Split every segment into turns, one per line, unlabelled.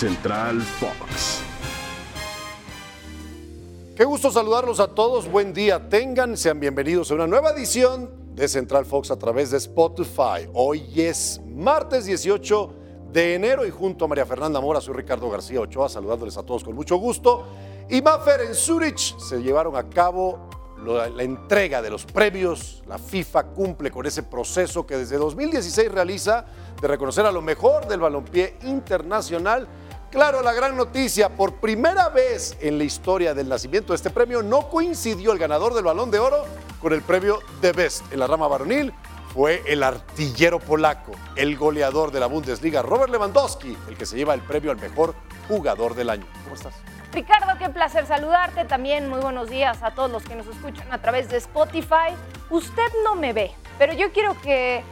Central Fox.
Qué gusto saludarlos a todos, buen día tengan, sean bienvenidos a una nueva edición de Central Fox a través de Spotify. Hoy es martes 18 de enero y junto a María Fernanda Mora soy Ricardo García Ochoa saludándoles a todos con mucho gusto. Y Maffer en Zurich se llevaron a cabo la entrega de los premios. La FIFA cumple con ese proceso que desde 2016 realiza de reconocer a lo mejor del balompié internacional. Claro, la gran noticia, por primera vez en la historia del nacimiento de este premio no coincidió el ganador del balón de oro con el premio The Best en la rama varonil. Fue el artillero polaco, el goleador de la Bundesliga, Robert Lewandowski, el que se lleva el premio al mejor jugador del año. ¿Cómo estás?
Ricardo, qué placer saludarte. También muy buenos días a todos los que nos escuchan a través de Spotify. Usted no me ve, pero yo quiero que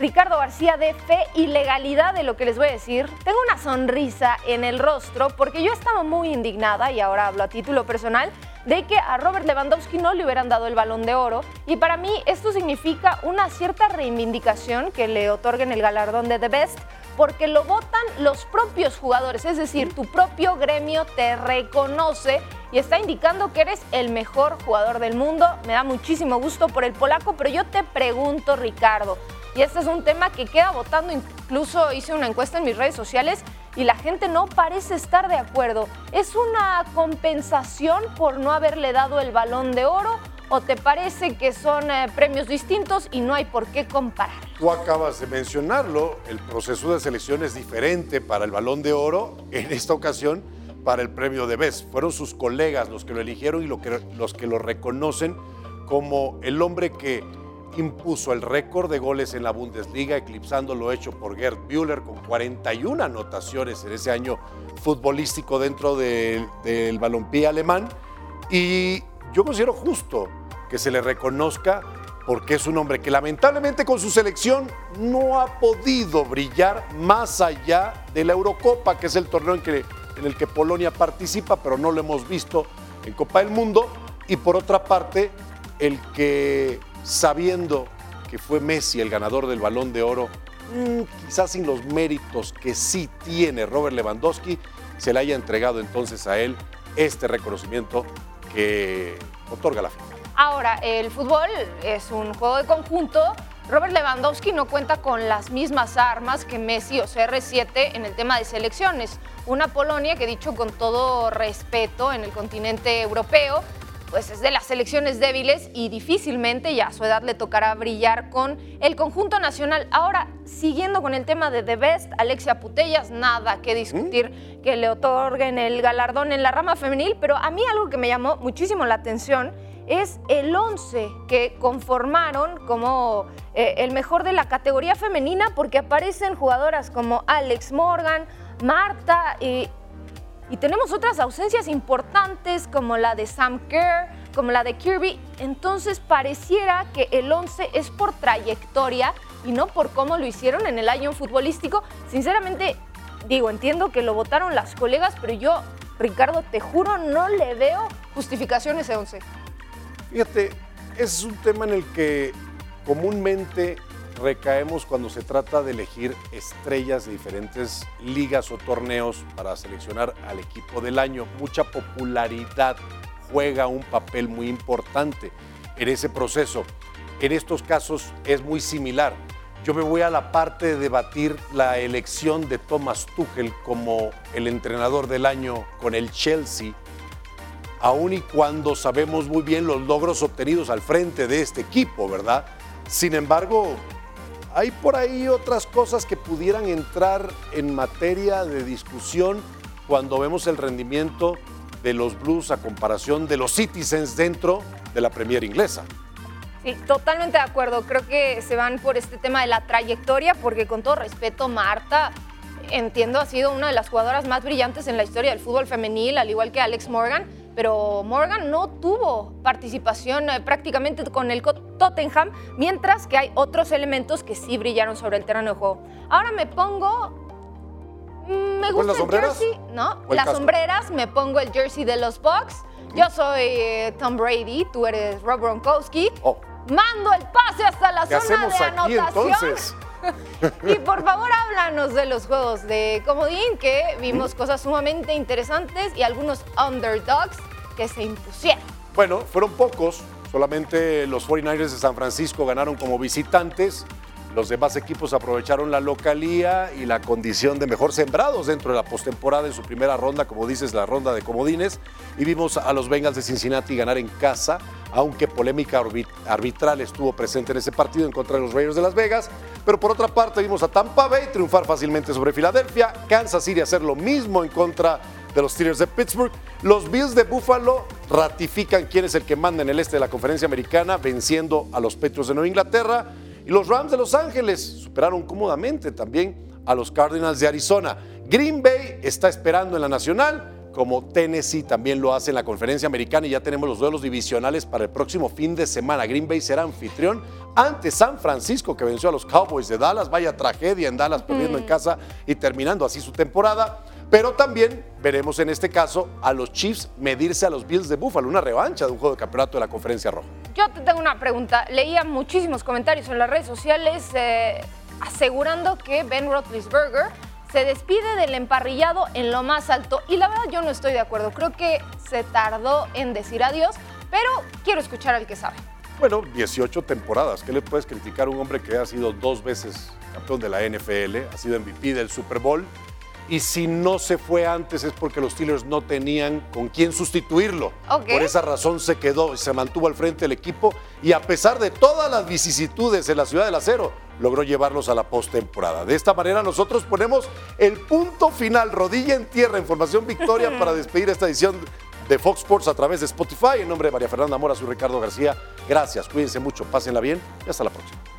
Ricardo García dé fe y legalidad de lo que les voy a decir. Tengo una sonrisa en el rostro porque yo estaba muy indignada, y ahora hablo a título personal, de que a Robert Lewandowski no le hubieran dado el balón de oro. Y para mí esto significa una cierta reivindicación que le otorguen el galardón de The Best porque lo votan los propios jugadores, es decir, tu propio gremio te reconoce y está indicando que eres el mejor jugador del mundo. Me da muchísimo gusto por el polaco, pero yo te pregunto, Ricardo, y este es un tema que queda votando, incluso hice una encuesta en mis redes sociales y la gente no parece estar de acuerdo. ¿Es una compensación por no haberle dado el balón de oro o te parece que son eh, premios distintos y no hay por qué comparar?
Tú acabas de mencionarlo, el proceso de selección es diferente para el balón de oro en esta ocasión para el premio de BES. Fueron sus colegas los que lo eligieron y los que lo reconocen como el hombre que impuso el récord de goles en la Bundesliga, eclipsando lo hecho por Gerd Müller con 41 anotaciones en ese año futbolístico dentro del, del balompié alemán. Y yo considero justo que se le reconozca porque es un hombre que lamentablemente con su selección no ha podido brillar más allá de la Eurocopa, que es el torneo en, que, en el que Polonia participa, pero no lo hemos visto en Copa del Mundo. Y por otra parte, el que sabiendo que fue Messi el ganador del balón de oro, mm, quizás sin los méritos que sí tiene Robert Lewandowski, se le haya entregado entonces a él este reconocimiento que otorga la FIFA.
Ahora, el fútbol es un juego de conjunto. Robert Lewandowski no cuenta con las mismas armas que Messi o CR7 en el tema de selecciones. Una Polonia que, dicho con todo respeto, en el continente europeo, pues es de las selecciones débiles y difícilmente ya a su edad le tocará brillar con el conjunto nacional. Ahora, siguiendo con el tema de The Best, Alexia Putellas, nada que discutir ¿Mm? que le otorguen el galardón en la rama femenil, pero a mí algo que me llamó muchísimo la atención es el 11 que conformaron como eh, el mejor de la categoría femenina porque aparecen jugadoras como Alex Morgan, Marta y y tenemos otras ausencias importantes como la de Sam Kerr, como la de Kirby. Entonces pareciera que el 11 es por trayectoria y no por cómo lo hicieron en el año futbolístico. Sinceramente, digo, entiendo que lo votaron las colegas, pero yo, Ricardo, te juro, no le veo justificación ese 11.
Fíjate, es un tema en el que comúnmente recaemos cuando se trata de elegir estrellas de diferentes ligas o torneos para seleccionar al equipo del año. Mucha popularidad juega un papel muy importante en ese proceso. En estos casos es muy similar. Yo me voy a la parte de debatir la elección de Thomas Tuchel como el entrenador del año con el Chelsea, aun y cuando sabemos muy bien los logros obtenidos al frente de este equipo, ¿verdad? Sin embargo, hay por ahí otras cosas que pudieran entrar en materia de discusión cuando vemos el rendimiento de los Blues a comparación de los Citizens dentro de la Premier inglesa.
Sí, totalmente de acuerdo. Creo que se van por este tema de la trayectoria, porque con todo respeto, Marta, entiendo, ha sido una de las jugadoras más brillantes en la historia del fútbol femenil, al igual que Alex Morgan pero Morgan no tuvo participación eh, prácticamente con el Tottenham, mientras que hay otros elementos que sí brillaron sobre el terreno de juego. Ahora me pongo mm, me gusta el jersey, ¿no? Las sombreras, me pongo el jersey de los Bucks. Yo soy eh, Tom Brady, tú eres Rob Gronkowski. Oh. Mando el pase hasta la zona de anotación. Y por favor, háblanos de los juegos de Comodín, que vimos cosas sumamente interesantes y algunos underdogs que se impusieron.
Bueno, fueron pocos. Solamente los 49ers de San Francisco ganaron como visitantes. Los demás equipos aprovecharon la localía y la condición de mejor sembrados dentro de la postemporada en su primera ronda, como dices, la ronda de comodines. Y vimos a los Bengals de Cincinnati ganar en casa, aunque polémica arbitral estuvo presente en ese partido en contra de los Raiders de Las Vegas. Pero por otra parte vimos a Tampa Bay triunfar fácilmente sobre Filadelfia, Kansas City hacer lo mismo en contra de los Steelers de Pittsburgh. Los Bills de Buffalo ratifican quién es el que manda en el este de la conferencia americana, venciendo a los Patriots de Nueva Inglaterra. Y los Rams de Los Ángeles superaron cómodamente también a los Cardinals de Arizona. Green Bay está esperando en la Nacional, como Tennessee también lo hace en la conferencia americana y ya tenemos los duelos divisionales para el próximo fin de semana. Green Bay será anfitrión ante San Francisco que venció a los Cowboys de Dallas. Vaya tragedia en Dallas perdiendo en casa y terminando así su temporada. Pero también veremos en este caso a los Chiefs medirse a los Bills de Buffalo, una revancha de un juego de campeonato de la Conferencia Roja.
Yo te tengo una pregunta. Leía muchísimos comentarios en las redes sociales eh, asegurando que Ben Roethlisberger se despide del emparrillado en lo más alto y la verdad yo no estoy de acuerdo. Creo que se tardó en decir adiós, pero quiero escuchar al que sabe.
Bueno, 18 temporadas. ¿Qué le puedes criticar a un hombre que ha sido dos veces campeón de la NFL, ha sido MVP del Super Bowl? y si no se fue antes es porque los Steelers no tenían con quién sustituirlo. Por esa razón se quedó y se mantuvo al frente del equipo y a pesar de todas las vicisitudes en la ciudad del acero, logró llevarlos a la postemporada. De esta manera nosotros ponemos el punto final, rodilla en tierra, información victoria para despedir esta edición de Fox Sports a través de Spotify. En nombre de María Fernanda Mora, soy Ricardo García. Gracias, cuídense mucho, pásenla bien y hasta la próxima.